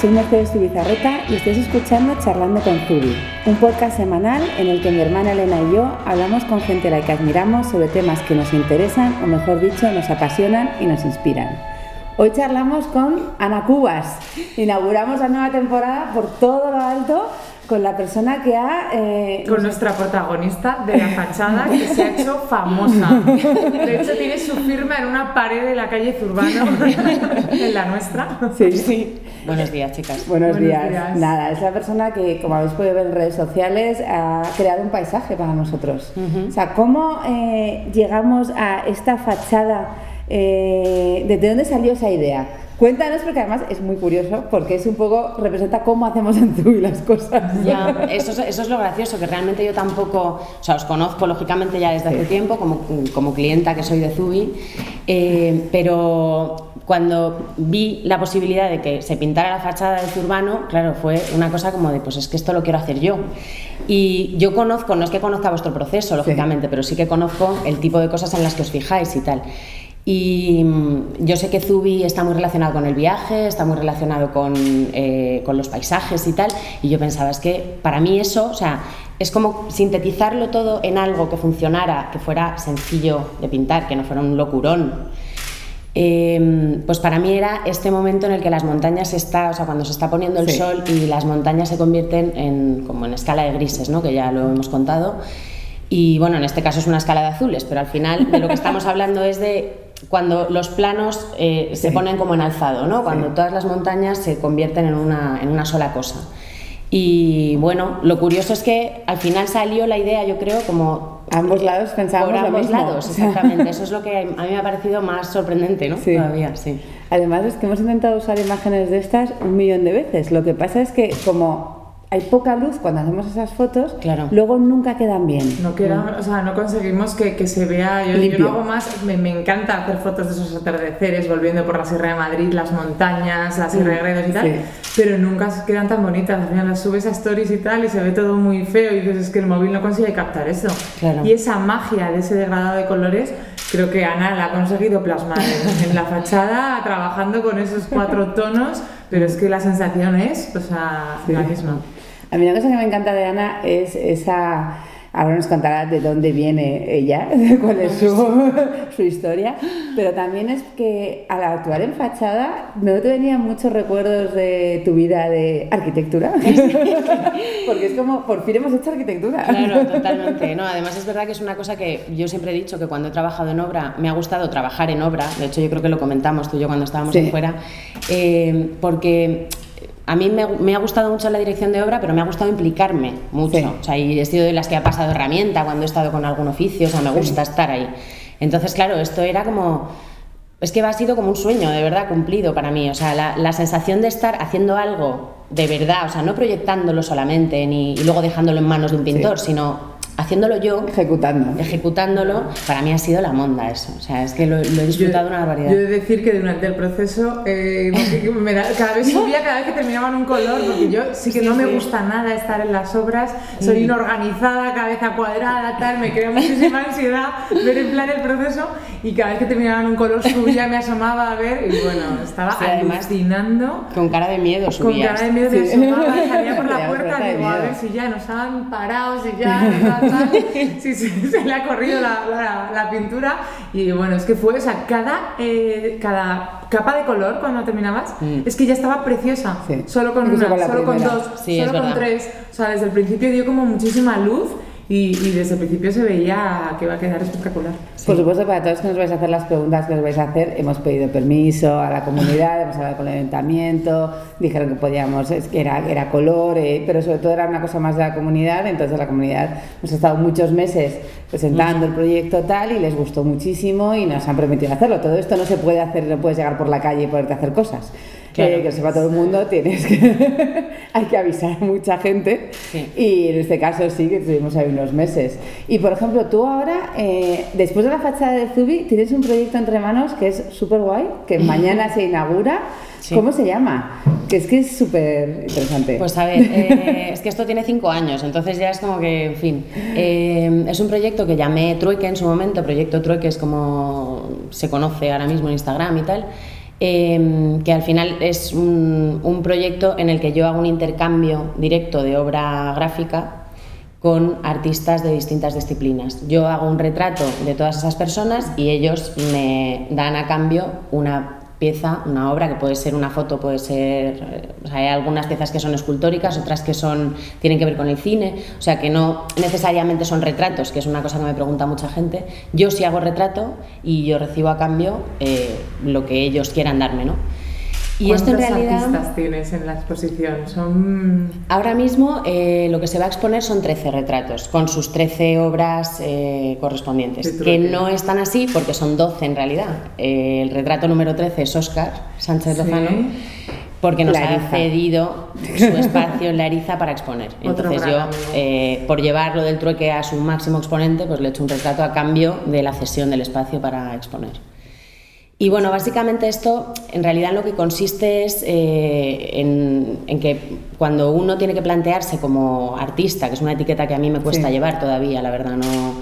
soy Mercedes Zubizarreta y estáis escuchando Charlando con Zubi, un podcast semanal en el que mi hermana Elena y yo hablamos con gente a la que admiramos sobre temas que nos interesan o mejor dicho nos apasionan y nos inspiran. Hoy charlamos con Ana Cubas. Inauguramos la nueva temporada por todo lo alto con la persona que ha... Eh, con nuestra protagonista de la fachada que se ha hecho famosa. De hecho, tiene su firma en una pared de la calle Zurbano, en la nuestra. Sí, sí. Buenos días, chicas. Buenos, días. Nada, es la persona que, como habéis podido ver en redes sociales, ha creado un paisaje para nosotros. O sea, ¿cómo eh, llegamos a esta fachada? Eh, ¿Desde dónde salió esa idea? Cuéntanos, porque además es muy curioso, porque es un poco, representa cómo hacemos en Zubi las cosas. Ya, eso es, eso es lo gracioso, que realmente yo tampoco, o sea, os conozco lógicamente ya desde hace tiempo, como, como clienta que soy de Zubi, eh, pero cuando vi la posibilidad de que se pintara la fachada de Zurbano, claro, fue una cosa como de, pues es que esto lo quiero hacer yo. Y yo conozco, no es que conozca vuestro proceso, lógicamente, pero sí que conozco el tipo de cosas en las que os fijáis y tal. Y mm, yo sé que Zubi está muy relacionado con el viaje, está muy relacionado con, eh, con, los paisajes y tal, y yo pensaba, es que para mí eso, o sea, es como sintetizarlo todo en algo que funcionara, que fuera sencillo de pintar, que no fuera un locurón. Em, pues para mí era este momento en el que las montañas está, o sea, cuando se está poniendo el sol y las montañas se convierten en como en escala de grises, ¿no? que ya lo hemos contado. Y bueno, en este caso es una escala de azules, pero al final de lo que estamos hablando es de cuando los planos eh, se ponen como en alzado, ¿no? cuando todas las montañas se convierten en una, en una sola cosa. Y bueno, lo curioso es que al final salió la idea, yo creo, como... ambos lados pensábamos por ambos lados, exactamente. Eso es lo que a mí me ha parecido más sorprendente, ¿no? Todavía, sí. Además es que hemos intentado usar imágenes de estas un millón de veces. Lo que pasa es que como hay poca luz cuando hacemos esas fotos, claro. luego nunca quedan bien. No quedan, o sea, no conseguimos que, que se vea. Yo, yo, no hago más, me, me, encanta hacer fotos de esos atardeceres, volviendo por la Sierra de Madrid, las montañas, la Sierra de Gredos y tal, pero nunca quedan tan bonitas. Al final las subes a stories y tal y se ve todo muy feo y dices, es que el móvil no consigue captar eso. Y esa magia de ese degradado de colores, creo que Ana la ha conseguido plasmar en, en la fachada, trabajando con esos cuatro tonos, pero es que la sensación es, o sea, la misma. A mí una cosa que me encanta de Ana es esa... Ahora nos contará de dónde viene ella, cuál es su, su, historia, pero también es que al actuar en fachada no te venían muchos recuerdos de tu vida de arquitectura, porque es como, por fin hemos hecho arquitectura. Claro, totalmente. No, además es verdad que es una cosa que yo siempre he dicho que cuando he trabajado en obra, me ha gustado trabajar en obra, de hecho yo creo que lo comentamos tú y yo cuando estábamos sí. fuera, eh, porque a mí me, me, ha gustado mucho la dirección de obra, pero me ha gustado implicarme mucho. Sí. O sea, y he sido de las que ha pasado herramienta cuando he estado con algún oficio, o sea, me gusta sí. estar ahí. Entonces, claro, esto era como... Es que ha sido como un sueño, de verdad, cumplido para mí. O sea, la, la sensación de estar haciendo algo de verdad, o sea, no proyectándolo solamente ni, y luego dejándolo en manos de un pintor, sí. sino haciéndolo yo, ejecutando. ejecutándolo, para mí ha sido la monda eso. O sea, es que lo, lo he disfrutado yo, una barbaridad. Yo he de decir que durante el proceso, eh, me da, cada vez subía, cada vez que terminaban un color, porque yo sí que sí, no me gusta nada estar en las obras, soy inorganizada, cabeza cuadrada, tal, me crea muchísima ansiedad ver en plan el proceso y cada vez que terminaban un color subía, me asomaba a ver y bueno, estaba sí, alucinando. Con cara de miedo subías. Con cara de miedo me asomaba, salía por la puerta y digo, a ver si ya nos estaban parados y ya sí, sí, se le ha corrido la, la, la, pintura. Y bueno, es que fue, o sea, cada, eh, cada capa de color cuando terminabas, mm. es que ya estaba preciosa, sí. solo con una, con solo con dos, sí, solo con tres, o sea, desde el principio dio como muchísima luz y, y, desde el principio se veía que va a quedar espectacular. Sí. Por supuesto, para todos que nos vais a hacer las preguntas que os vais a hacer, hemos pedido permiso a la comunidad, hemos hablado con el ayuntamiento, dijeron que podíamos, que era, era color, eh, pero sobre todo era una cosa más de la comunidad, entonces la comunidad hemos estado muchos meses presentando el proyecto tal y les gustó muchísimo y nos han permitido hacerlo. Todo esto no se puede hacer, no puedes llegar por la calle y poderte hacer cosas. Claro. Eh, que sepa todo el mundo, tienes que hay que avisar a mucha gente sí. y en este caso sí que estuvimos ahí unos meses. Y por ejemplo, tú ahora, eh, después de la fachada de Zubi, tienes un proyecto entre manos que es súper guay, que mañana se inaugura. Sí. ¿Cómo se llama? Que es que es súper interesante. Pues a ver, eh, es que esto tiene cinco años, entonces ya es como que, en fin. Eh, es un proyecto que llamé Trueque en su momento, Proyecto Trueque es como se conoce ahora mismo en Instagram y tal. Em, que al final es un, un, proyecto en el que yo hago un intercambio directo de obra gráfica con artistas de distintas disciplinas. Yo hago un retrato de todas esas personas y ellos me dan a cambio una pieza, una obra, que puede ser una foto, puede ser... Eh, hay algunas piezas que son escultóricas, otras que son, tienen que ver con el cine, o sea, que no necesariamente son retratos, que es una cosa que me pregunta mucha gente. Yo sí hago retrato y yo recibo a cambio eh, lo que ellos quieran darme, ¿no? Y esto en realidad. artistas tienes en la exposición? Son... Ahora mismo eh, lo que se va a exponer son 13 retratos, con sus 13 obras eh, correspondientes, que no están así porque son 12 en realidad. Eh, el retrato número 13 es Oscar Sánchez Lozano. Porque nos ha cedido su espacio en la Eriza para exponer. Entonces yo, por llevarlo del trueque a su máximo exponente, pues le he hecho un retrato a cambio de la cesión del espacio para exponer. Y bueno, básicamente esto en realidad lo que consiste es eh, en, que cuando uno tiene que plantearse como artista, que es una etiqueta que a mí me cuesta llevar todavía, la verdad, no.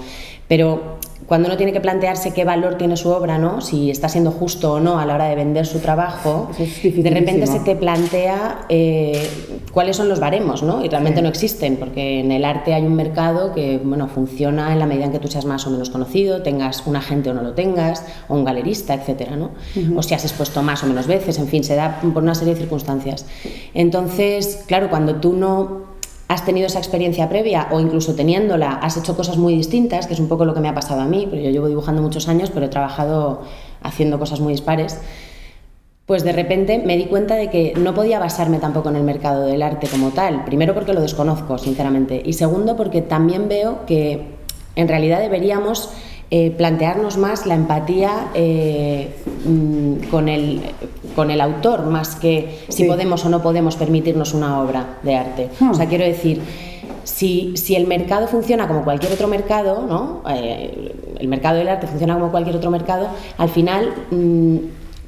Pero cuando uno tiene que plantearse qué valor tiene su obra, ¿no? si está siendo justo o no a la hora de vender su trabajo, de repente se te plantea eh, cuáles son los baremos, ¿no? y realmente no existen, porque en el arte hay un mercado que bueno, funciona en la medida en que tú seas más o menos conocido, tengas un agente o no lo tengas, o un galerista, etc. ¿no? O si has expuesto más o menos veces, en fin, se da por una serie de circunstancias. Entonces, claro, cuando tú no has tenido esa experiencia previa o incluso teniéndola has hecho cosas muy distintas, que es un poco lo que me ha pasado a mí, porque yo llevo dibujando muchos años, pero he trabajado haciendo cosas muy dispares, pues de repente me di cuenta de que no podía basarme tampoco en el mercado del arte como tal, primero porque lo desconozco, sinceramente, y segundo porque también veo que en realidad deberíamos eh, plantearnos más la empatía eh, mm, con, el, con el autor, más que si podemos o no podemos permitirnos una obra de arte. O sea, hmm. quiero decir, si, si, el mercado funciona como cualquier otro mercado, ¿no? Eh, el mercado del arte funciona como cualquier otro mercado, al final... Mm,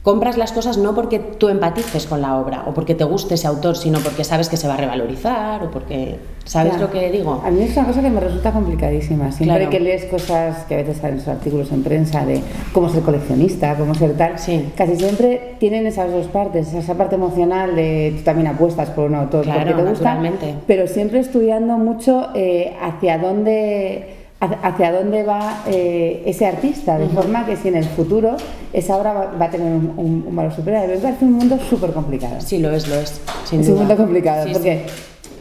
compras las cosas no porque tú empatices con la obra o porque te guste ese autor, sino porque sabes que se va a revalorizar o porque sabes lo que digo. A mí es una cosa que me resulta complicadísima. Siempre que lees cosas que a veces salen en artículos en prensa de cómo ser coleccionista, cómo ser tal, casi siempre tienen esas dos partes, esa parte emocional de tú también apuestas por un autor porque te gusta, pero siempre estudiando mucho eh, hacia dónde hacia dónde va eh, ese artista, de forma que si en el futuro esa obra va, a tener un, valor superior. Me parece un mundo súper complicado. Sí, lo es, lo es. es un mundo complicado, porque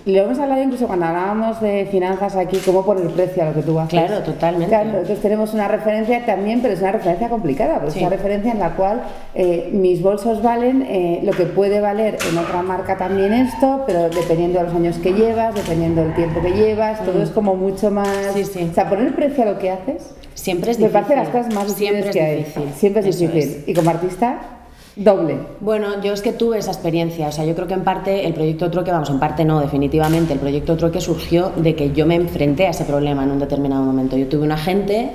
lo hemos hablado incluso cuando hablábamos de finanzas aquí, cómo poner precio a lo que tú haces. Claro, totalmente. Claro, entonces tenemos una referencia también, pero es una referencia complicada, porque es una referencia en la cual eh, mis bolsos valen eh, lo que puede valer en otra marca también esto, pero dependiendo de los años que llevas, dependiendo del tiempo que llevas, todo mm. es como mucho más... Sí, sí. O sea, poner precio a lo que haces... Siempre es difícil. Me parece las cosas más difíciles que hay. Siempre es difícil. Y como artista doble. Bueno, yo es que tuve esa experiencia, o sea, yo creo que en parte el proyecto Troque, vamos, en parte no, definitivamente, el proyecto Troque surgió de que yo me enfrenté a ese problema en un determinado momento. Yo tuve un agente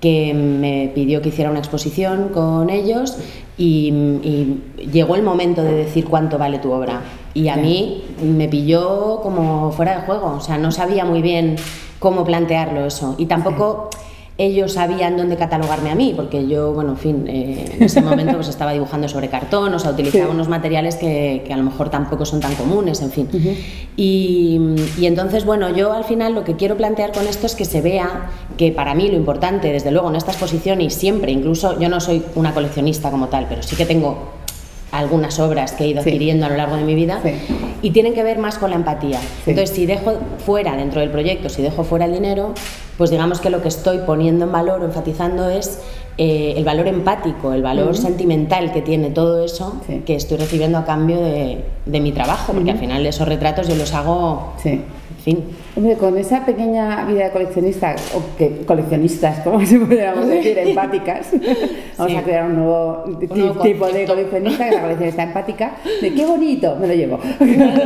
que me pidió que hiciera una exposición con ellos y, llegó el momento de decir cuánto vale tu obra. Y a mí me pilló como fuera de juego, o sea, no sabía muy bien cómo plantearlo eso. Y tampoco ellos sabían dónde catalogarme a mí, porque yo, bueno, en fin, eh, en ese momento pues estaba dibujando sobre cartón, o sea, utilizaba unos materiales que, que, a lo mejor tampoco son tan comunes, en fin. y, y, entonces, bueno, yo al final lo que quiero plantear con esto es que se vea que para mí lo importante, desde luego, en esta exposición y siempre, incluso yo no soy una coleccionista como tal, pero sí que tengo algunas obras que he ido adquiriendo a lo largo de mi vida y tienen que ver más con la empatía. Entonces, si dejo fuera dentro del proyecto, si dejo fuera el dinero, pues digamos que lo que estoy poniendo en valor o enfatizando es eh, el valor empático, el valor sentimental que tiene todo eso que estoy recibiendo a cambio de, de mi trabajo, porque al final esos retratos yo los hago, fin. Hombre, con esa pequeña vida de coleccionista, o que coleccionistas, como se podríamos decir, empáticas, vamos a crear un nuevo, tipo de coleccionista, que es la coleccionista empática, de qué bonito, me lo llevo.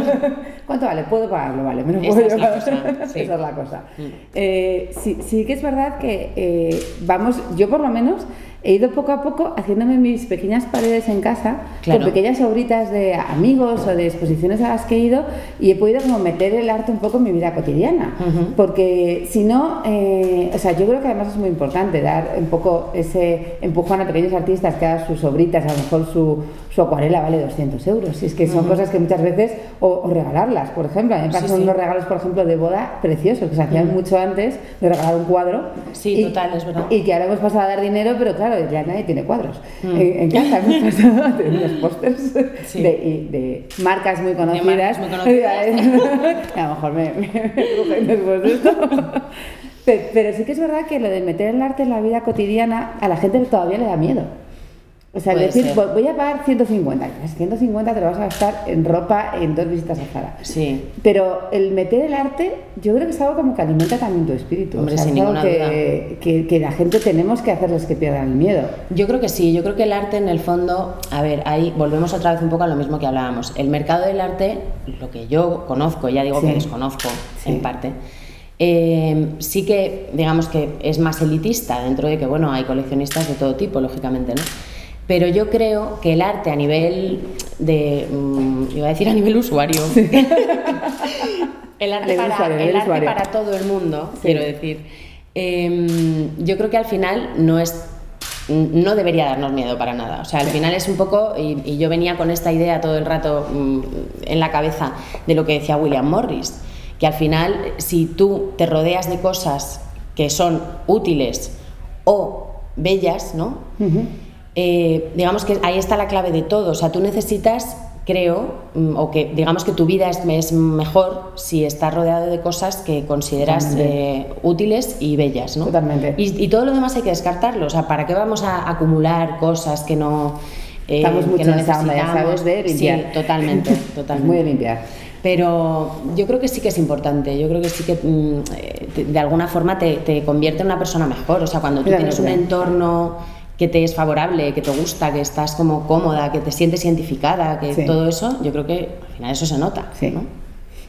¿Cuánto vale? Puedo pagarlo, vale, me lo puedo llevar. Esa es la cosa. Mm. Eh, sí, sí que es verdad que eh, vamos, yo por lo menos, he ido poco a poco haciéndome mis pequeñas paredes en casa con pequeñas obritas de amigos o de exposiciones a las que he ido y he podido como meter el arte un poco en mi vida cotidiana. Porque si no, eh, o sea, yo creo que además es muy importante dar un poco ese empujón a pequeños artistas que hagan sus obritas, a lo mejor su, su acuarela vale 200 euros. Y es que son cosas que muchas veces, o, regalarlas, por ejemplo. A mí me pasan unos regalos, por ejemplo, de boda preciosos, que se hacían mucho antes de regalar un cuadro. Sí, total, es verdad. Y que ahora hemos pasado a dar dinero, pero claro, ya nadie tiene cuadros. En, casa hemos pasado a tener unos pósters de, de, marcas muy conocidas. Muy conocidas. a lo mejor me, me, después de esto. Pero, sí que es verdad que lo de meter el arte en la vida cotidiana a la gente todavía le da miedo. O sea, decir, voy a pagar 150. 150 te lo vas a gastar en ropa, en dos visitas a Zara. Sí. Pero el meter el arte, yo creo que es algo como que alimenta también tu espíritu. Hombre, o sin ninguna que, Que, que, la gente tenemos que hacerles que pierdan el miedo. Yo creo que sí. Yo creo que el arte, en el fondo, a ver, ahí volvemos otra vez un poco a lo mismo que hablábamos. El mercado del arte, lo que yo conozco, ya digo que desconozco en parte. Eh, sí que, digamos que es más elitista, dentro de que, bueno, hay coleccionistas de todo tipo, lógicamente, ¿no? Pero yo creo que el arte a nivel de, mm, iba a decir a nivel usuario, el arte, para, todo el mundo, quiero decir, em, yo creo que al final no es no debería darnos miedo para nada. O sea, al final es un poco, y, yo venía con esta idea todo el rato mm, en la cabeza de lo que decía William Morris, que al final si tú te rodeas de cosas que son útiles o bellas, ¿no? Eh, digamos que ahí está la clave de todo. O sea, tú necesitas, creo, mm, o que digamos que tu vida es, mejor si estás rodeado de cosas que consideras eh, útiles y bellas, ¿no? Totalmente. Y, todo lo demás hay que descartarlo. O sea, ¿para qué vamos a acumular cosas que no... Eh, Estamos mucho en esa onda, ya sabes, de limpiar. Sí, totalmente, totalmente. Muy de limpiar. Pero yo creo que sí que es importante, yo creo que sí que mm, de alguna forma te, te, convierte en una persona mejor. O sea, cuando tú tienes un entorno que te es favorable, que te gusta, que estás como cómoda, que te sientes identificada, que todo eso, yo creo que al final eso se nota. Sí.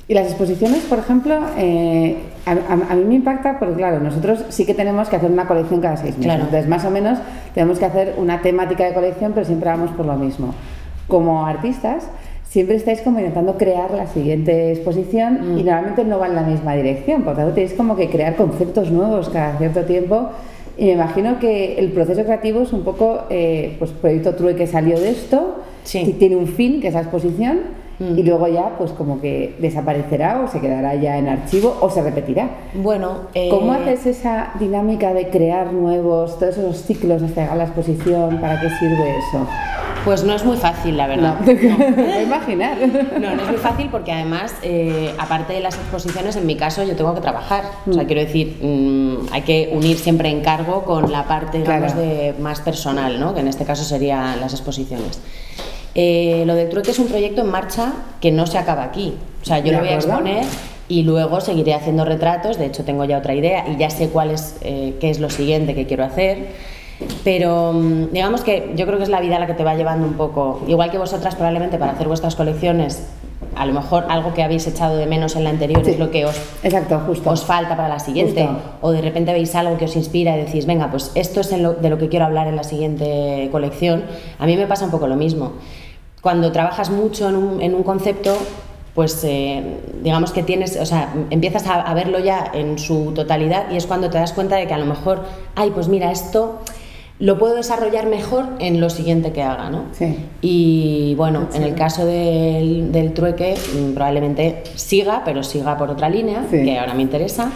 Y las exposiciones, por ejemplo, eh, a, mí me impacta porque, claro, nosotros sí que tenemos que hacer una colección cada seis meses. Entonces, más o menos, tenemos que hacer una temática de colección, pero siempre vamos por lo mismo. Como artistas, siempre estáis como intentando crear la siguiente exposición mm. y normalmente no va en la misma dirección. Por tanto, tenéis como que crear conceptos nuevos cada cierto tiempo y me imagino que el proceso creativo es un poco, eh, pues Proyecto True que salió de esto, sí. tiene un fin, que es la exposición, mm. y luego ya pues como que desaparecerá o se quedará ya en archivo o se repetirá. Bueno, ¿cómo eh, haces esa dinámica de crear nuevos, todos esos ciclos hasta llegar a la exposición? ¿Para qué sirve eso? Pues no es muy fácil, la verdad. No, no. imaginar. No, no es muy fácil porque además, eh, aparte de las exposiciones, en mi caso yo tengo que trabajar. O sea, mm. quiero decir, mm, hay que unir siempre encargo con la parte, digamos, de más personal, ¿no? Que en este caso serían las exposiciones. Eh, lo del trueque es un proyecto en marcha que no se acaba aquí. O sea, yo lo voy a exponer y luego seguiré haciendo retratos. De hecho, tengo ya otra idea y ya sé cuál es, eh, qué es lo siguiente que quiero hacer. Pero mm, digamos que yo creo que es la vida la que te va llevando un poco, igual que vosotras probablemente para hacer vuestras colecciones, a lo mejor algo que habéis echado de menos en la anterior es lo que os, exacto, justo. os falta para la siguiente, o de repente veis algo que os inspira y decís, venga, pues esto es de lo que quiero hablar en la siguiente colección. A mí me pasa un poco lo mismo. Cuando trabajas mucho en un, en un concepto, pues eh, digamos que tienes, o sea, empiezas a, a, verlo ya en su totalidad y es cuando te das cuenta de que a lo mejor, ay, pues mira, esto lo puedo desarrollar mejor en lo siguiente que haga, ¿no? Sí. Y bueno, en el caso del, del, trueque, mm, probablemente siga, pero siga por otra línea, que ahora me interesa.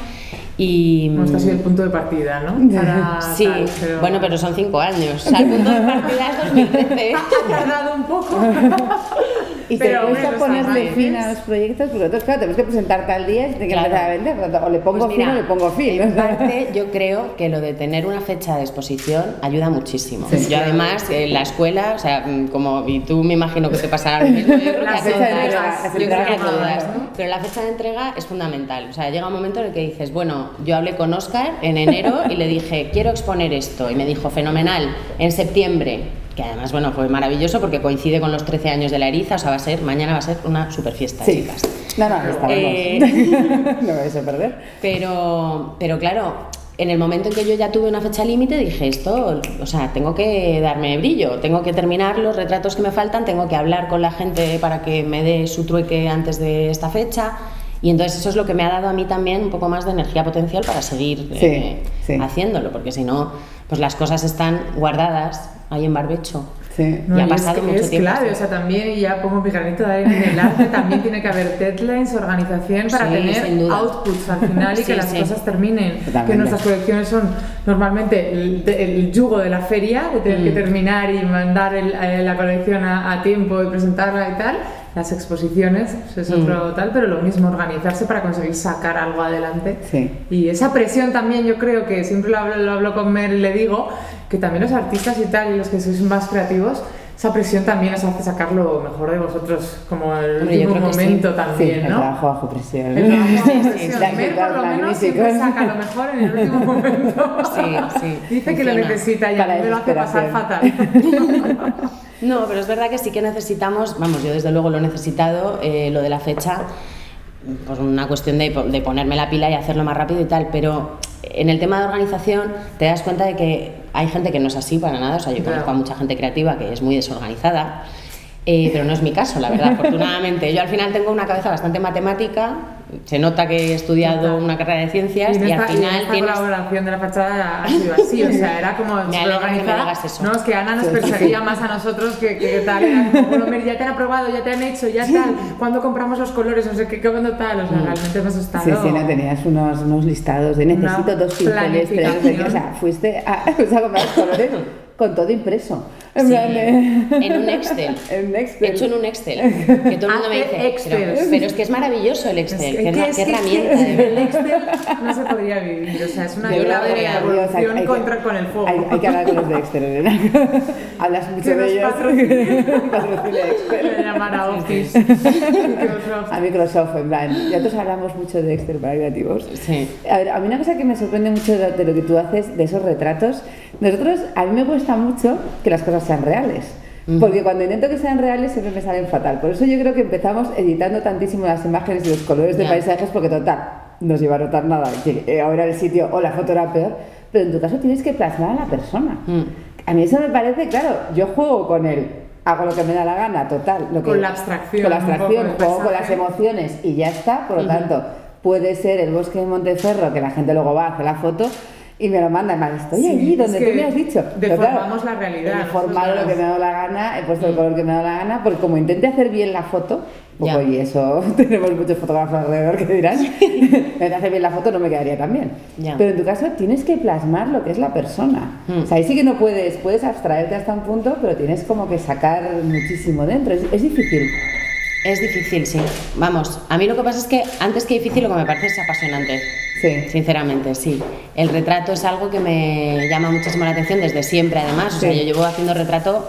Y, no, este ha sido el punto de partida, ¿no? sí, bueno, pero son cinco años. O sea, el punto de partida es 2013. ha tardado un poco. Y te cuesta ponerle fin a los proyectos, porque nosotros, claro, tenemos que presentarte al día y tienes que empezar a vender. O le pongo pues fin o le pongo fin. En parte, yo creo que lo de tener una fecha de exposición ayuda muchísimo. yo, además, en la escuela, o sea, mm, como y tú me imagino que te pasará lo mismo, yo creo que a todas. Yo creo que a todas. Pero la fecha de entrega es fundamental. O sea, llega un momento en el que dices, bueno, yo hablé con Oscar en enero y le dije, quiero exponer esto. Y me dijo, fenomenal, en septiembre que además, bueno, fue maravilloso porque coincide con los 13 años de la eriza, o sea, va a ser, mañana va a ser una super fiesta, chicas. No, no, no. Eh, no vais a perder. Pero, pero claro, en el momento en que yo ya tuve una fecha límite, dije esto, o sea, tengo que darme brillo, tengo que terminar los retratos que me faltan, tengo que hablar con la gente para que me dé su trueque antes de esta fecha. Y entonces eso es lo que me ha dado a mí también un poco más de energía potencial para seguir eh, haciéndolo, porque si no, pues las cosas están guardadas ahí en barbecho. Sí. No, y ha pasado es, mucho es tiempo. Claro, o sea, también ya pongo mi granito de arena en el arte, también tiene que haber deadlines, organización para tener outputs al final y que las cosas terminen. Que nuestras colecciones son normalmente el, yugo de la feria, de tener que mm. terminar y mandar eh, la colección a, a tiempo y presentarla y tal las exposiciones es otro mm. tal, pero lo mismo, organizarse para conseguir sacar algo adelante. Sí. Y esa presión también yo creo que siempre lo hablo, lo hablo con Mer y le digo que también los artistas y tal, y los que sois más creativos, esa presión también os hace sacar lo mejor de vosotros, como el último momento también, sí, ¿no? El trabajo bajo presión. El trabajo bajo presión. Mer por lo menos siempre saca lo mejor en el último momento. Sí, sí. Dice que lo necesita y a mí me lo hace pasar fatal. No, pero es verdad que sí que necesitamos, vamos, yo desde luego lo he necesitado, eh, lo de la fecha, pues una cuestión de, de, ponerme la pila y hacerlo más rápido y tal, pero en el tema de organización te das cuenta de que hay gente que no es así para nada, o sea, yo conozco a mucha gente creativa que es muy desorganizada, eh, pero no es mi caso, la verdad, afortunadamente. Yo al final tengo una cabeza bastante matemática se nota que he estudiado una carrera de ciencias y, al final y esta colaboración de la fachada ha sido así, o sea, era como me organizada. eso. No, es que Ana nos perseguía más a nosotros que, que tal, era como, bueno, ya te han aprobado, ya te han hecho, ya tal, cuando compramos los colores, no sé qué, cuando tal, o sea, mm. realmente hemos estado... Sí, sí, no, tenías unos, unos listados de necesito dos pinceles, tres, o sea, fuiste a, a comprar los colores con todo impreso. En, en un Excel. en Excel. Hecho en un Excel. Que todo el mundo me dice, pero, es que es maravilloso el Excel, que, es, una, herramienta. el Excel no se podría vivir, o sea, es una clave de evolución contra con el fuego. Hay, que hablar con los de Excel, Elena. Hablas mucho de ellos. Patrocina Excel. llamar a Office. a Microsoft, en plan. Ya todos hablamos mucho de Excel para creativos. Sí. A ver, a mí una cosa que me sorprende mucho de, de lo que tú haces, de esos retratos, nosotros, a mí me cuesta mucho que las cosas sean reales. Porque cuando intento que sean reales siempre me salen fatal. Por eso yo creo que empezamos editando tantísimo las imágenes y los colores de paisajes porque total, no se iba a notar nada. Que eh, ahora el sitio o la foto era peor. Pero en tu caso tienes que plasmar a la persona. Mm. A mí eso me parece, claro, yo juego con él, hago lo que me da la gana, total. Lo que, con la abstracción. Con la abstracción, juego con las emociones y ya está. Por lo tanto, puede ser el bosque de Monteferro, que la gente luego va a hacer la foto, y me lo mandan, mal, estoy allí donde tú me has dicho. Deformamos la realidad. He deformado lo que me ha dado la gana, he puesto el mm. color que me ha dado la gana, porque como intente hacer bien la foto, pues y eso tenemos muchos fotógrafos alrededor que dirán, me hacer bien la foto no me quedaría tan bien. Pero en tu caso tienes que plasmar lo que es la persona. Mm. O sea, ahí sí que no puedes, puedes abstraerte hasta un punto, pero tienes como que sacar muchísimo dentro. Es, es difícil. Es difícil, sí. Vamos, a mí lo que pasa es que antes que difícil lo que me parece es apasionante. Sí. Sinceramente, sí. El retrato es algo que me llama muchísimo la atención desde siempre, además. O sea, yo llevo haciendo retrato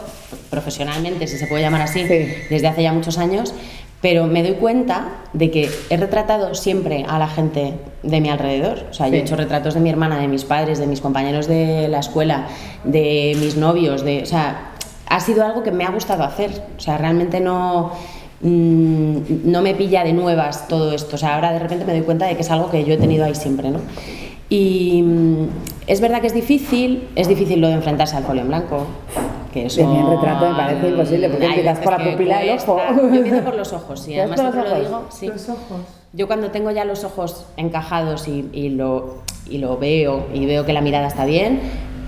profesionalmente, si se puede llamar así, desde hace ya muchos años, pero me doy cuenta de que he retratado siempre a la gente de mi alrededor. O sea, yo he hecho retratos de mi hermana, de mis padres, de mis compañeros de la escuela, de mis novios, de, o sea, ha sido algo que me ha gustado hacer. O sea, realmente no Mm, no me pilla de nuevas todo esto. O sea, ahora de repente me doy cuenta de que es algo que yo he tenido ahí siempre, ¿no? Y mm, es verdad que es difícil, es difícil lo de enfrentarse al folio en blanco. Que eso, en retrato me parece imposible, porque empiezas por la pupila del ojo. Yo empiezo por los ojos, y además siempre lo digo. Sí. Los ojos. Yo cuando tengo ya los ojos encajados y, y, lo, y lo veo y veo que la mirada está bien,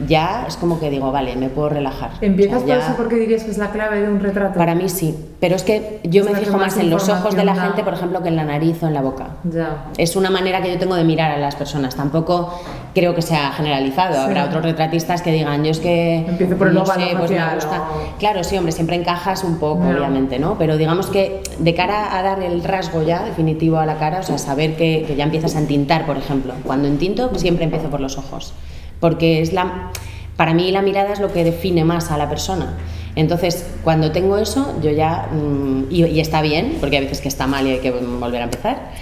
ya es como que digo, vale, me puedo relajar. ¿Empiezas por eso porque dirías que es la clave de un retrato? Para mí sí, pero es que yo me fijo más en los ojos de la gente, por ejemplo, que en la nariz o en la boca. Ya. Es una manera que yo tengo de mirar a las personas. Tampoco creo que sea generalizado. Habrá otros retratistas que digan, yo es que. Empiezo por el no sé, pues me gusta. Claro, sí, hombre, siempre encajas un poco, obviamente, ¿no? Pero digamos que de cara a dar el rasgo ya definitivo a la cara, o sea, saber que, que ya empiezas a entintar, por ejemplo. Cuando entinto, siempre empiezo por los ojos. Porque es la para mí la mirada es lo que define más a la persona. Entonces, cuando tengo eso, yo ya, mm, y, está bien, porque a veces que está mal y hay que volver a empezar,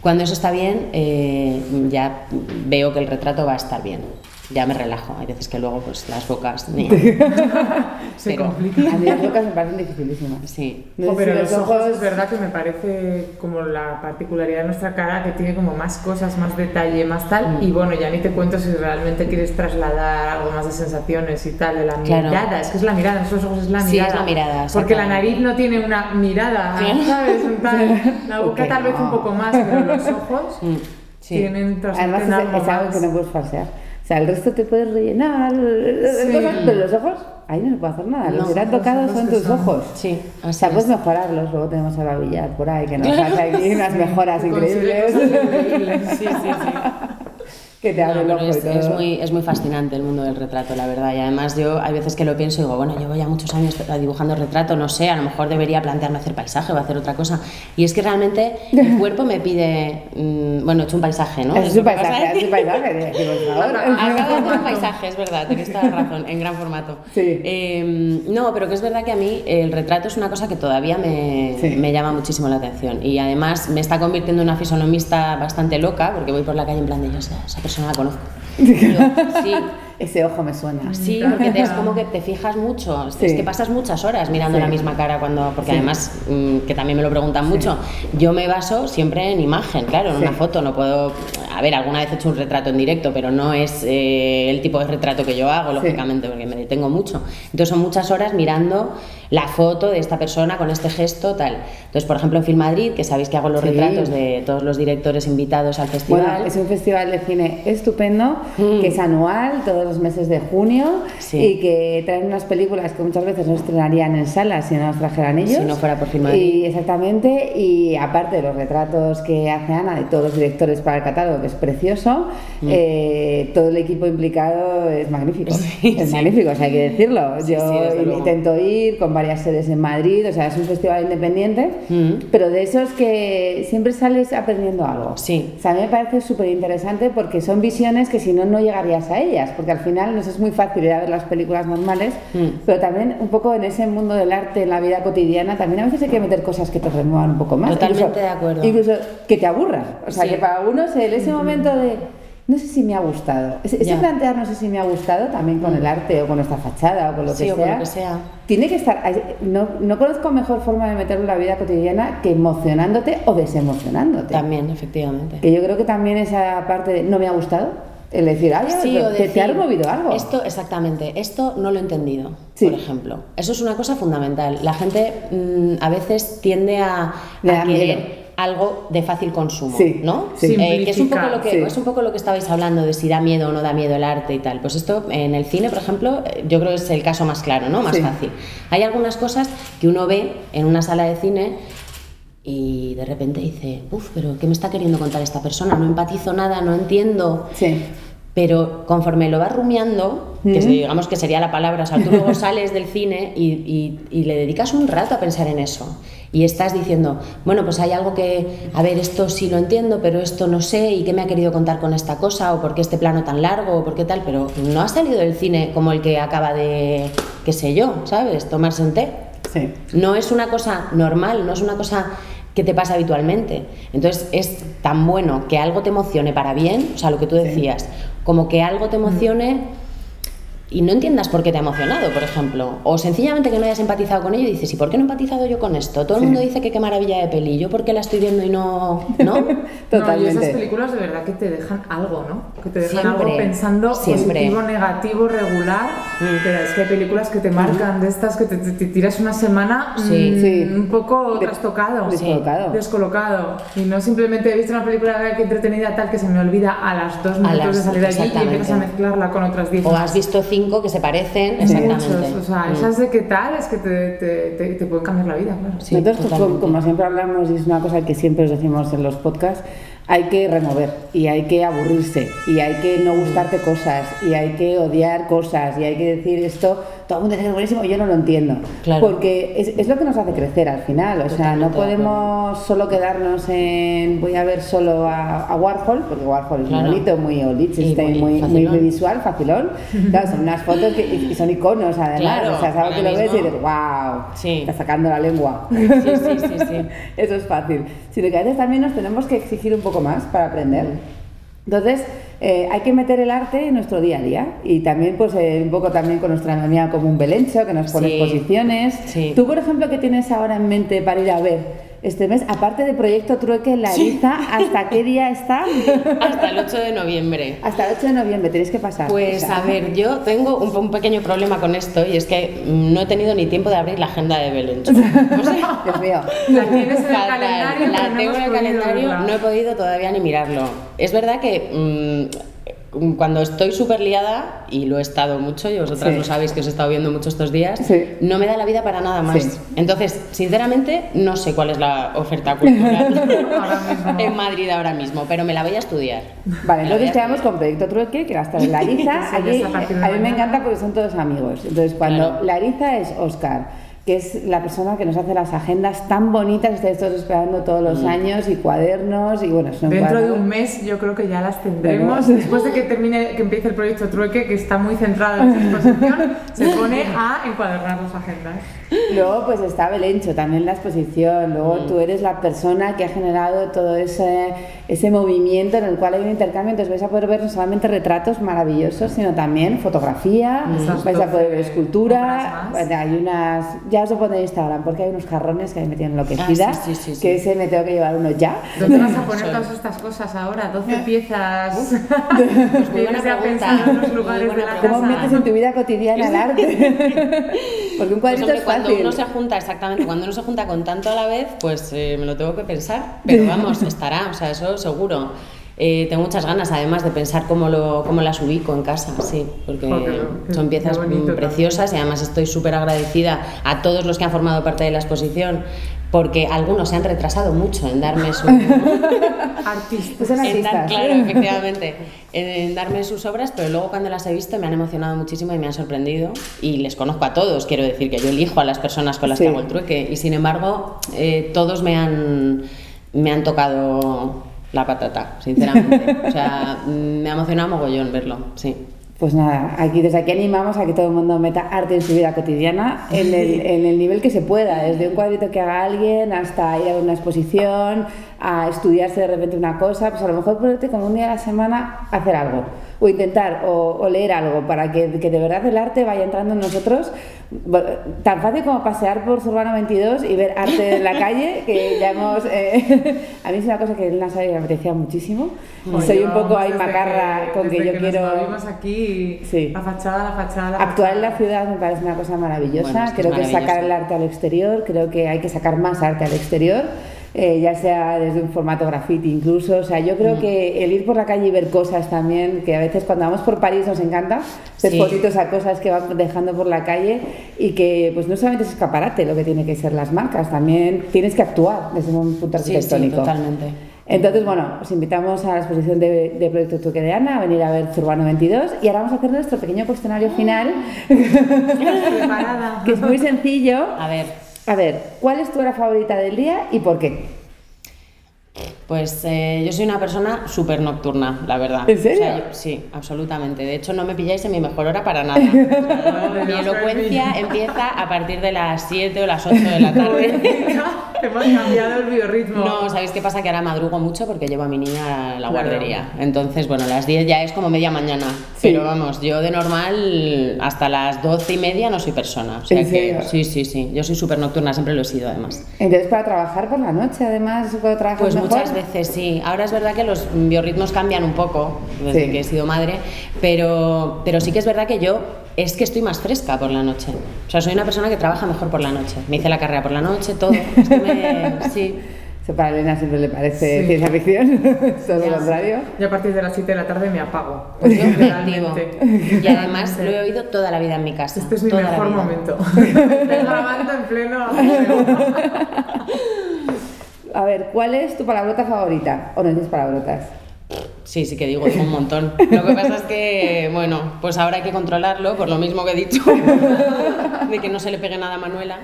cuando eso está bien, eh, ya veo que el retrato va a estar bien. Ya me relajo. Hay veces que luego pues las bocas... Se pero- complica. A mí las bocas me parecen dificilísimas. Sí. No pero si los ojos es verdad que me parece como la particularidad de nuestra cara que tiene como más cosas, más detalle, más tal. Y bueno, ya ni te cuento si realmente quieres trasladar algo más de sensaciones y tal, de la Claro. mirada. Es que es la mirada, esos ojos es la Sí, mirada. es la mirada, Porque la nariz no tiene una mirada, Claro. ¿sabes? Un tal- la boca Ok, tal vez un no. poco más, pero los ojos Mm, sí. tienen Además es, algo es algo más. que no puedes falsear. O sea, el resto te puedes rellenar, Sí. cosas, pero los ojos, ahí no se puede hacer nada. No, Los que te han tocado son tus son- ojos. Sí, O sea, es. puedes mejorarlos. Luego tenemos a Villar por ahí, que nos hace aquí unas mejoras increíbles. increíbles. Sí, sí, sí. que te No, abre el pero ojo y es, es todo. muy, es muy fascinante el mundo del retrato, la verdad. Y además yo hay veces que lo pienso y digo, bueno, llevo ya muchos años dibujando retrato, no sé, a lo mejor debería plantearme hacer paisaje o hacer otra cosa. Y es que realmente el cuerpo me pide, mm, bueno, he hecho un paisaje, ¿no? Es Es un paisaje, es un paisaje. Acabo de hacer un paisaje, es verdad, tienes toda la razón, en gran formato. Sí. Eh, no, pero que es verdad que a mí el retrato es una cosa que todavía me, Sí. me llama muchísimo la atención. Y además me está convirtiendo en una fisonomista bastante loca, porque voy por la calle en plan de, esa persona la conozco. Sí, Ese ojo me suena. Sí, porque te- es como que te fijas mucho, es Sí. que pasas muchas horas mirando Sí. la misma cara cuando, porque Sí. además, mm, que también me lo preguntan mucho, yo me baso siempre en imagen, claro, en una foto, no puedo, a ver, alguna vez he hecho un retrato en directo, pero no es eh, el tipo de retrato que yo hago, lógicamente, porque me detengo mucho. Entonces son muchas horas mirando la foto de esta persona con este gesto, tal. Entonces, por ejemplo, en Film Madrid, que sabéis que hago los Sí. retratos de todos los directores invitados al festival. Bueno, es un festival de cine estupendo, Mm. que es anual, todos los meses de junio, Sí. y que traen unas películas que muchas veces no estrenarían en salas si no las trajeran ellos. Si no fuera por Film Madrid. Y exactamente, y aparte de los retratos que hace Ana de todos los directores para el catálogo, que es precioso, Mm. eh, todo el equipo implicado es magnífico. Sí, es magnífico, o sea, hay que decirlo. Yo intento ir con varias sedes en Madrid, o sea, es un festival independiente, Mm. pero de esos que siempre sales aprendiendo algo. Sí. O sea, a mí me parece súper interesante porque son visiones que si no, no llegarías a ellas, porque al final nos es muy fácil ir a ver las películas normales, Mm. pero también un poco en ese mundo del arte, en la vida cotidiana, también a veces hay que meter cosas que te remuevan un poco más. Totalmente Incluso- de acuerdo. Incluso que te aburran. O sea, Sí. que para algunos el- ese momento de... No sé si me ha gustado. Ese, plantear no sé si me ha gustado también con el arte o con esta fachada o con lo Sí, que o con sea. lo que sea. Tiene que estar. No, no conozco mejor forma de meterlo en la vida cotidiana que emocionándote o desemocionándote. También, efectivamente. Que yo creo que también esa parte de no me ha gustado, el decir, ay, Sí, o te, te ha decir, removido algo. Esto, exactamente, esto no lo he entendido, Sí. por ejemplo. Eso es una cosa fundamental. La gente mm, a veces tiende a, querer. Algo de fácil consumo, Sí, ¿no? sí. Eh, que es un, poco lo que, Sí. es un poco lo que estabais hablando de si da miedo o no da miedo el arte y tal. Pues esto en el cine, por ejemplo, eh, yo creo que es el caso más claro, ¿no? Más fácil. Hay algunas cosas que uno ve en una sala de cine y de repente dice, uff, pero ¿qué me está queriendo contar esta persona? No empatizo nada, no entiendo. Sí. Pero conforme lo vas rumiando, que digamos que sería la palabra, o sea, tú luego sales del cine y, y- y le dedicas un rato a pensar en eso. Y estás diciendo, bueno, pues hay algo que, a ver, esto sí lo entiendo, pero esto no sé, y qué me ha querido contar con esta cosa, o por qué este plano tan largo, o por qué tal, pero no ha salido del cine como el que acaba de, qué sé yo, ¿sabes? Tomarse un té. Sí. No es una cosa normal, no es una cosa que te pasa habitualmente. Entonces es tan bueno que algo te emocione para bien, o sea, lo que tú decías, como que algo te emocione y no entiendas por qué te ha emocionado, por ejemplo, o sencillamente que no hayas empatizado con ello y dices, ¿y por qué no he empatizado yo con esto? Todo el Sí. mundo dice que qué maravilla de peli, ¿yo por qué la estoy viendo y no...? ¿No? No, y Totalmente. esas películas de verdad que te dejan algo, ¿no? Que te dejan Siempre, algo pensando siempre. positivo, negativo, regular. Mm. Pero es que hay películas que te marcan de estas que te, te- te tiras una semana Sí. mm, Sí. un poco De- trastocado. descolocado. Descolocado. Y no simplemente he visto una película que entretenida tal que se me olvida a las dos minutos las- de salir allí y empiezas a mezclarla con otras diez O has visto cinco que se parecen, exactamente. Muchos, o sea, Mm. esas de qué tal es que te, te, te, te pueden cambiar la vida, claro. Sí, totalmente. como siempre hablamos, y es una cosa que siempre os decimos en los podcasts, hay que remover y hay que aburrirse y hay que no gustarte cosas y hay que odiar cosas y hay que decir esto, todo el mundo dice que es buenísimo, yo no lo entiendo. Claro. Porque es, es lo que nos hace crecer al final, o sea, no podemos solo quedarnos en voy a ver solo a, a Warhol, porque Warhol es Claro. muy bonito, muy Y muy muy, muy, visual, facilón. Claro, son unas fotos que y- son iconos además, Claro, o sea, es algo que lo ves y mismo. dices, wow, Sí. está sacando la lengua. Sí, sí, sí, sí. Eso es fácil. Sino que a veces también nos tenemos que exigir un poco más para aprender. Entonces, eh, hay que meter el arte en nuestro día a día y también pues eh, un poco también con nuestra amiga como un Belencho que nos pone exposiciones. Tú, por ejemplo, ¿qué tienes ahora en mente para ir a ver? este mes, aparte de Proyecto Trueque en Larissa, ¿hasta qué día está? Hasta el 8 de noviembre. Hasta el 8 de noviembre, tenéis que pasar. Pues a ver, yo tengo un, pequeño problema con esto y es que no he tenido ni tiempo de abrir la agenda de Belén. Dios mío. La tienes en el calendario. La tengo en el calendario, no he podido todavía ni mirarlo. Es verdad que... Mm, cuando estoy súper liada, y lo he estado mucho, y vosotras lo sabéis que os he estado viendo mucho estos días, no me da la vida para nada más. Entonces, sinceramente, no sé cuál es la oferta cultural en Madrid ahora mismo, pero me la voy a estudiar. Vale, entonces quedamos con Proyecto Trueque, que va a estar en Larissa. a mí me encanta porque son todos amigos. Entonces, cuando Larissa es Oscar que es la persona que nos hace las agendas tan bonitas que estáis todos esperando todos los mm. años y cuadernos y bueno, son Dentro de un mes yo creo que ya las tendremos. Después de que termine, que empiece el proyecto Trueque, que está muy centrado en esta exposición, se pone a encuadernar las agendas. Luego pues está Belencho también en la exposición, luego mm. tú eres la persona que ha generado todo ese, ese movimiento en el cual hay un intercambio, entonces vais a poder ver no solamente retratos maravillosos, sino también fotografía, vais a poder ver escultura, hay unas ya os lo pondré en Instagram porque hay unos jarrones que me tienen enloquecida. Ah, sí, sí, sí, que ese me tengo que llevar uno ya. ¿Dónde vas a poner todas estas cosas ahora? 12 piezas. Pues muy buena pregunta. En los lugares de la ¿Cómo metes en tu vida cotidiana el arte? porque un cuadrito pues, es fácil. Cuando uno se junta, exactamente, cuando uno se junta con tanto a la vez, pues eh, me lo tengo que pensar. Pero vamos, estará, o sea, eso seguro. Eh, tengo muchas ganas, además, de pensar cómo, lo, cómo las ubico en casa, sí, porque son piezas preciosas y además estoy súper agradecida a todos los que han formado parte de la exposición porque algunos se han retrasado mucho en darme sus artistas, claro, efectivamente, en darme sus obras, pero luego cuando las he visto me han emocionado muchísimo y me han sorprendido y les conozco a todos, quiero decir que yo elijo a las personas con las que hago el trueque y sin embargo eh, todos me han me han tocado la patata, sinceramente. O sea, me ha emocionado mogollón verlo, sí. Pues nada, aquí desde aquí animamos a que todo el mundo meta arte en su vida cotidiana en el, en el nivel que se pueda, desde un cuadrito que haga alguien hasta ir a una exposición, a estudiarse de repente una cosa, pues a lo mejor ponerte como un día a la semana a hacer algo o intentar o, leer algo para que, que, de verdad el arte vaya entrando en nosotros tan fácil como pasear por Zurbano 22 y ver arte en la calle, que ya hemos... Eh, a mí es una cosa que en la sala me apetecía muchísimo. Soy un poco ahí macarra con que yo quiero... Nos aquí, la fachada, la fachada... Actuar en la ciudad me parece una cosa maravillosa. creo que sacar el arte al exterior, creo que hay que sacar más arte al exterior. Eh, ya sea desde un formato graffiti incluso. O sea, yo creo mm. que el ir por la calle y ver cosas también, que a veces cuando vamos por París nos encanta, hacer sí. a cosas que van dejando por la calle y que pues no solamente es escaparate lo que tiene que ser las marcas, también tienes que actuar desde un punto arquitectónico. Sí, totalmente. Entonces, bueno, os invitamos a la exposición de, de Proyecto Toque de Ana a venir a ver Zurbano 22 y ahora vamos a hacer nuestro pequeño cuestionario final, que es muy sencillo. A ver. A ver, ¿cuál es tu hora favorita del día y por qué? Pues eh, yo soy una persona súper nocturna, la verdad. ¿En serio? sí, absolutamente. De hecho, no me pilláis en mi mejor hora para nada. mi elocuencia empieza a partir de las 7 o las 8 de la tarde. Hemos cambiado el biorritmo. No, ¿sabéis qué pasa? Que ahora madrugo mucho porque llevo a mi niña a la guardería. Entonces, bueno, las 10 ya es como media mañana. Pero vamos, yo de normal hasta las 12 y media no soy persona. O sea que, sí, sí, sí. Yo soy súper nocturna, siempre lo he sido además. Entonces, para trabajar por la noche, además, ¿puedo trabajar Pues muchas veces sí. Ahora es verdad que los biorritmos cambian un poco desde que he sido madre, pero, pero sí que es verdad que yo es que estoy más fresca por la noche. O sea, soy una persona que trabaja mejor por la noche. Me hice la carrera por la noche, todo. Es que me, sí. Eso para Elena siempre le parece ciencia ficción, todo lo contrario. Yo a partir de las 7 de la tarde me apago. Pues yo Y además lo he oído toda la vida en mi casa. Este es mi mejor momento. Estoy grabando en pleno. A ver, ¿cuál es tu palabrota favorita? ¿O no dices palabrotas? Sí, sí que digo un montón. Lo que pasa es que, bueno, pues ahora hay que controlarlo, por lo mismo que he dicho, de que no se le pegue nada a Manuela.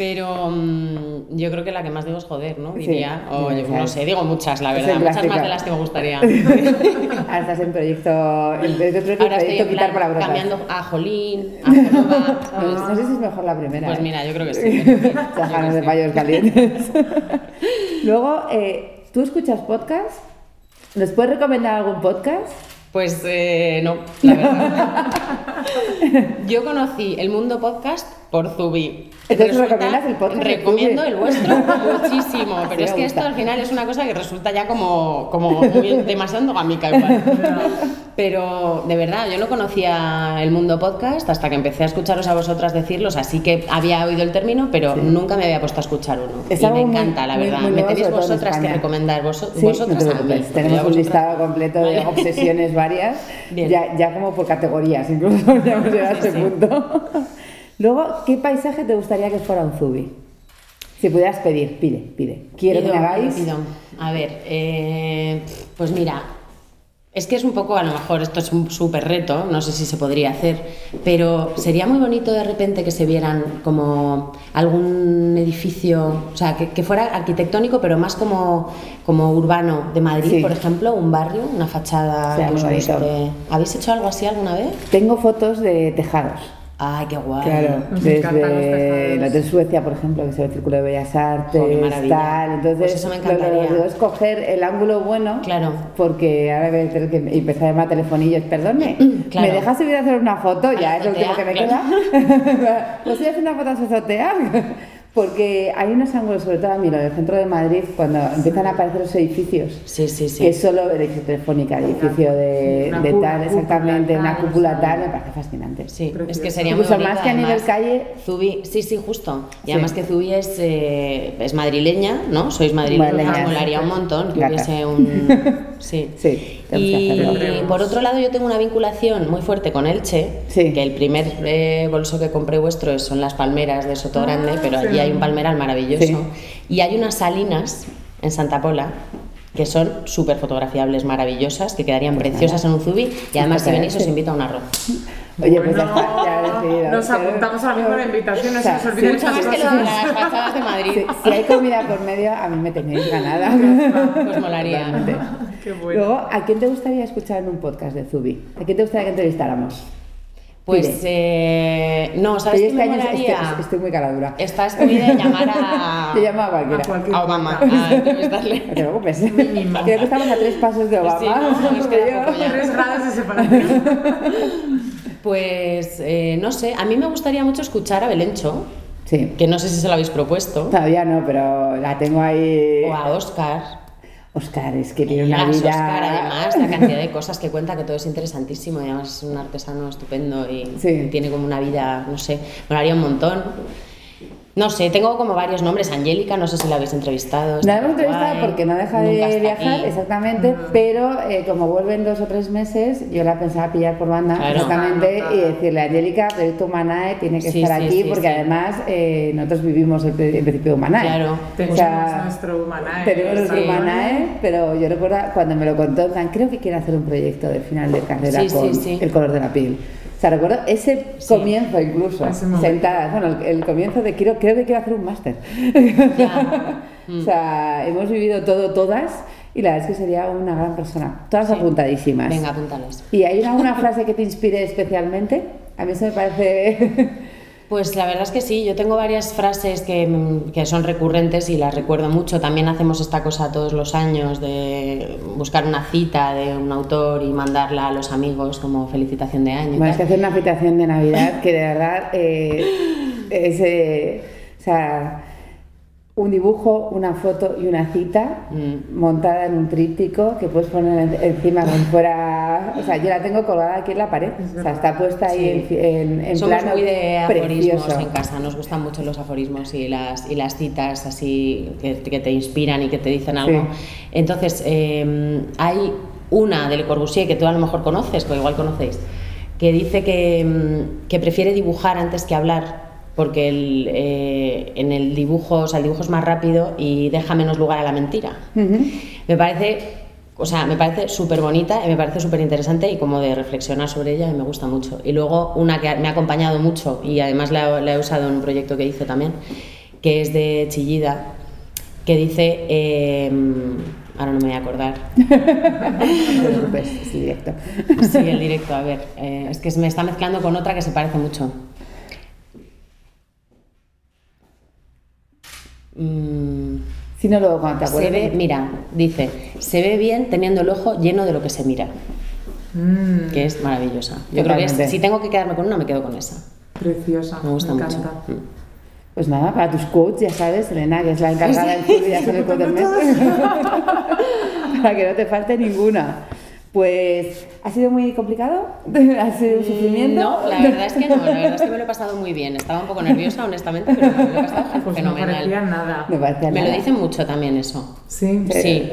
Pero mm, yo creo que la que más digo es joder, ¿no? Diría. o yo no sé, digo muchas, la verdad. Muchas más de las que me gustaría. Ahora estás en proyecto. En proyecto, Ahora estoy quitar cambiando a Jolín, a Jolova, no, no, sé si es mejor la primera. Pues ¿eh? mira, yo creo que sí. Chajanos de payos calientes. Luego, eh, ¿tú escuchas podcast? ¿Nos puedes recomendar algún podcast? Pues eh, no, la verdad. Yo conocí el mundo podcast por Zubi. Entonces, ¿recomiendas el podcast? Recomiendo el vuestro muchísimo, pero es que esto al final es una cosa que resulta ya como, como demasiado endogámica igual. Pero de verdad, yo no conocía el mundo podcast hasta que empecé a escucharos a vosotras decirlos, así que había oído el término, pero nunca me había puesto a escuchar uno. y me encanta, la verdad. me tenéis vosotras que recomendar vosotras a mí. Tenemos un listado completo de obsesiones varias, ya, ya, como por categorías, incluso ya hemos llegado a este punto. Luego, ¿qué paisaje te gustaría que fuera un zubi? Si pudieras pedir, pide, pide. Quiero que me hagáis. A ver, eh, pues mira, es que es un poco, a lo mejor esto es un súper reto, no sé si se podría hacer, pero sería muy bonito de repente que se vieran como algún edificio, o sea, que, fuera arquitectónico, pero más como, como urbano de Madrid, por ejemplo, un barrio, una fachada. ¿Habéis hecho algo así alguna vez? Tengo fotos de tejados. Ay, qué guay. Claro, desde la de Suecia, por ejemplo, que se ve el Círculo de Bellas Artes, oh, tal. Entonces, pues eso me encantaría. Lo, es coger el ángulo bueno. Claro. Porque ahora voy a tener que empezar a llamar telefonillos. Perdone, ¿me dejas subir a hacer una foto? Ya es lo último que me queda. ¿Pues voy a hacer una foto a su azotea? Porque hay unos ángulos, sobre todo a mí, lo del centro de Madrid, cuando empiezan a aparecer los edificios. Sí, sí, sí. Que es solo edificio telefónica, edificio de, de tal, exactamente, una cúpula tal, me parece fascinante. Sí, es que sería Incluso muy más que a nivel calle. Zubi, sí, sí, justo. Y además que Zubi es, eh, es madrileña, ¿no? Sois madrileña, me molaría un montón que hubiese un. Sí. sí. Y por otro lado, yo tengo una vinculación muy fuerte con Elche, que el primer eh, bolso que compré vuestro son las palmeras de Soto Grande, pero allí hay un palmeral maravilloso. Y hay unas salinas en Santa Pola que son súper fotografiables, maravillosas, que quedarían pues preciosas en un zubi y además si venís os invito a un arroz. Oye, pues ya está, ya decidido. Nos apuntamos a la misma invitación, no se nos olviden Mucho más que lo de las fachadas de Madrid. Si, hay comida por medio, a mí me tenéis ganada. Pues molaría. Qué bueno. Luego, ¿a quién te gustaría escuchar en un podcast de Zubi? ¿A quién te gustaría que entrevistáramos? Pues eh, no, ¿sabes qué me este estoy, estoy, muy caladura. Está expedida de llamar a... Te llamo a cualquiera. A, Obama, a. No te preocupes. Creo que estamos a tres pasos de Obama. Sí, no, nos queda poco ya. Tres grados de separación. Pues eh, no sé, a mí me gustaría mucho escuchar a Belencho. Sí. Que no sé si se lo habéis propuesto. Todavía no, pero la tengo ahí. O a Oscar. Oscar, es que tiene una vida... Oscar, además, la cantidad de cosas que cuenta, que todo es interesantísimo, y además es un artesano estupendo y tiene como una vida, no sé, me haría un montón. No sé, tengo como varios nombres. Angélica, no sé si la habéis entrevistado. La hemos entrevistado porque no deja de viajar, exactamente, pero eh, como vuelven dos o tres meses, yo la pensaba pillar por banda, exactamente, y decirle, Angélica, Proyecto Humanae tiene que estar aquí, porque además eh, nosotros vivimos el, principio de Humanae. Claro, tenemos nuestro Humanae. Tenemos nuestro Humanae, pero yo recuerdo cuando me lo contó, creo que quiere hacer un proyecto de final de carrera con el color de la piel. O sea, recuerdo ese comienzo incluso, sentada, bueno, el, comienzo de quiero, creo que quiero hacer un máster. o sea, hemos vivido todo, todas, y la verdad es que sería una gran persona. Todas apuntadísimas. Venga, apúntales. ¿Y hay alguna frase que te inspire especialmente? A mí eso me parece... Pues la verdad es que sí, yo tengo varias frases que, que, son recurrentes y las recuerdo mucho. También hacemos esta cosa todos los años de buscar una cita de un autor y mandarla a los amigos como felicitación de año. Bueno, es que hacer una felicitación de Navidad que de verdad eh, es... Eh, o sea, un dibujo, una foto y una cita mm. montada en un tríptico que puedes poner encima como fuera. O sea, yo la tengo colgada aquí en la pared. O sea, está puesta ahí en, en, Somos plano muy de aforismos en casa. Nos gustan mucho los aforismos y las, y las citas así que, te inspiran y que te dicen algo. Entonces, em, hay una del Corbusier que tú a lo mejor conoces, o igual conocéis, que dice que, em, que prefiere dibujar antes que hablar porque el, eh, en el dibujo, o sea, el dibujo es más rápido y deja menos lugar a la mentira. Me parece, o sea, me parece súper bonita y me parece súper interesante y como de reflexionar sobre ella y me gusta mucho. Y luego una que me ha acompañado mucho y además la, he usado en un proyecto que hice también, que es de Chillida, que dice... Em, ahora no me voy a acordar. es el directo. Sí, el directo, a ver. Eh, es que me está mezclando con otra que se parece mucho. Mm, si no, luego cuando te acuerdas. Se ve, mira, dice, se ve bien teniendo el ojo lleno de lo que se mira. mm. que es maravillosa. Yo creo que si tengo que quedarme con una, me quedo con esa. Preciosa. Me gusta mucho. Mm. Pues nada, para tus quotes, ya sabes, Elena, que es la encargada del sí, ya el quote del mes. para que no te falte ninguna. Pues, ¿ha sido muy complicado? ¿Ha sido un sufrimiento? No, la verdad es que no, la verdad es que me lo he pasado muy bien. Estaba un poco nerviosa, honestamente, pero me lo he pasado pues fenomenal. No parecía nada. Me, parecía me lo dicen mucho también eso. Sí. Sí.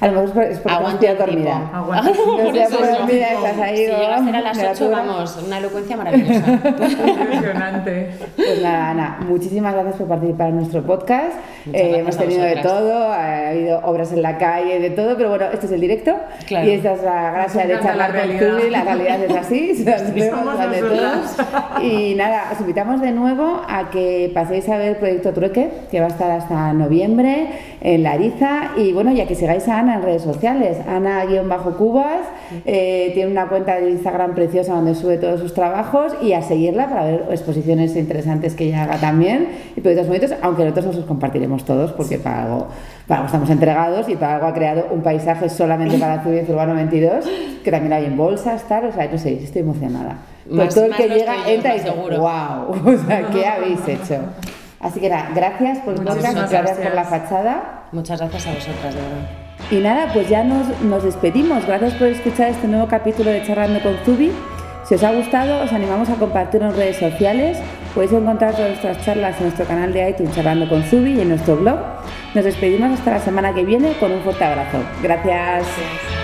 A lo mejor es porque Aguante no dormida. Aguanta. No dormida, estás ahí. Si llegas a ser a las 8, vamos, una elocuencia maravillosa. Impresionante. Pues nada, Ana, muchísimas gracias por participar en nuestro podcast. Eh, hemos tenido de todo, ha habido obras en la calle, de todo, pero bueno, este es el directo. Claro. Y esta es la gracia de charlar con y la realidad es así, las de todos. Y nada, os invitamos de nuevo a que paséis a ver el proyecto Trueque, que va a estar hasta noviembre en Lariza. Y bueno, ya que sigáis a Ana en redes sociales, Ana-Cubas, eh, tiene una cuenta de Instagram preciosa donde sube todos sus trabajos y a seguirla para ver exposiciones interesantes que ella haga también y proyectos bonitos, aunque nosotros os compartiremos todos porque para algo, para estamos entregados y para algo ha creado un paisaje solamente para Ciudad Urbano 22, que también hay en bolsas, tal, o sea, no sé, estoy emocionada. Pues todo el que llega entra y dice, wow, o sea, ¿qué habéis hecho? Así que nada, gracias por el podcast, gracias por la fachada. Muchas gracias a vosotras, de verdad. Y nada, pues ya nos, nos despedimos. Gracias por escuchar este nuevo capítulo de Charlando con Zubi. Si os ha gustado, os animamos a compartirlo en redes sociales. Podéis encontrar todas nuestras charlas en nuestro canal de iTunes Charlando con Zubi y en nuestro blog. Nos despedimos hasta la semana que viene con un fuerte abrazo. Gracias.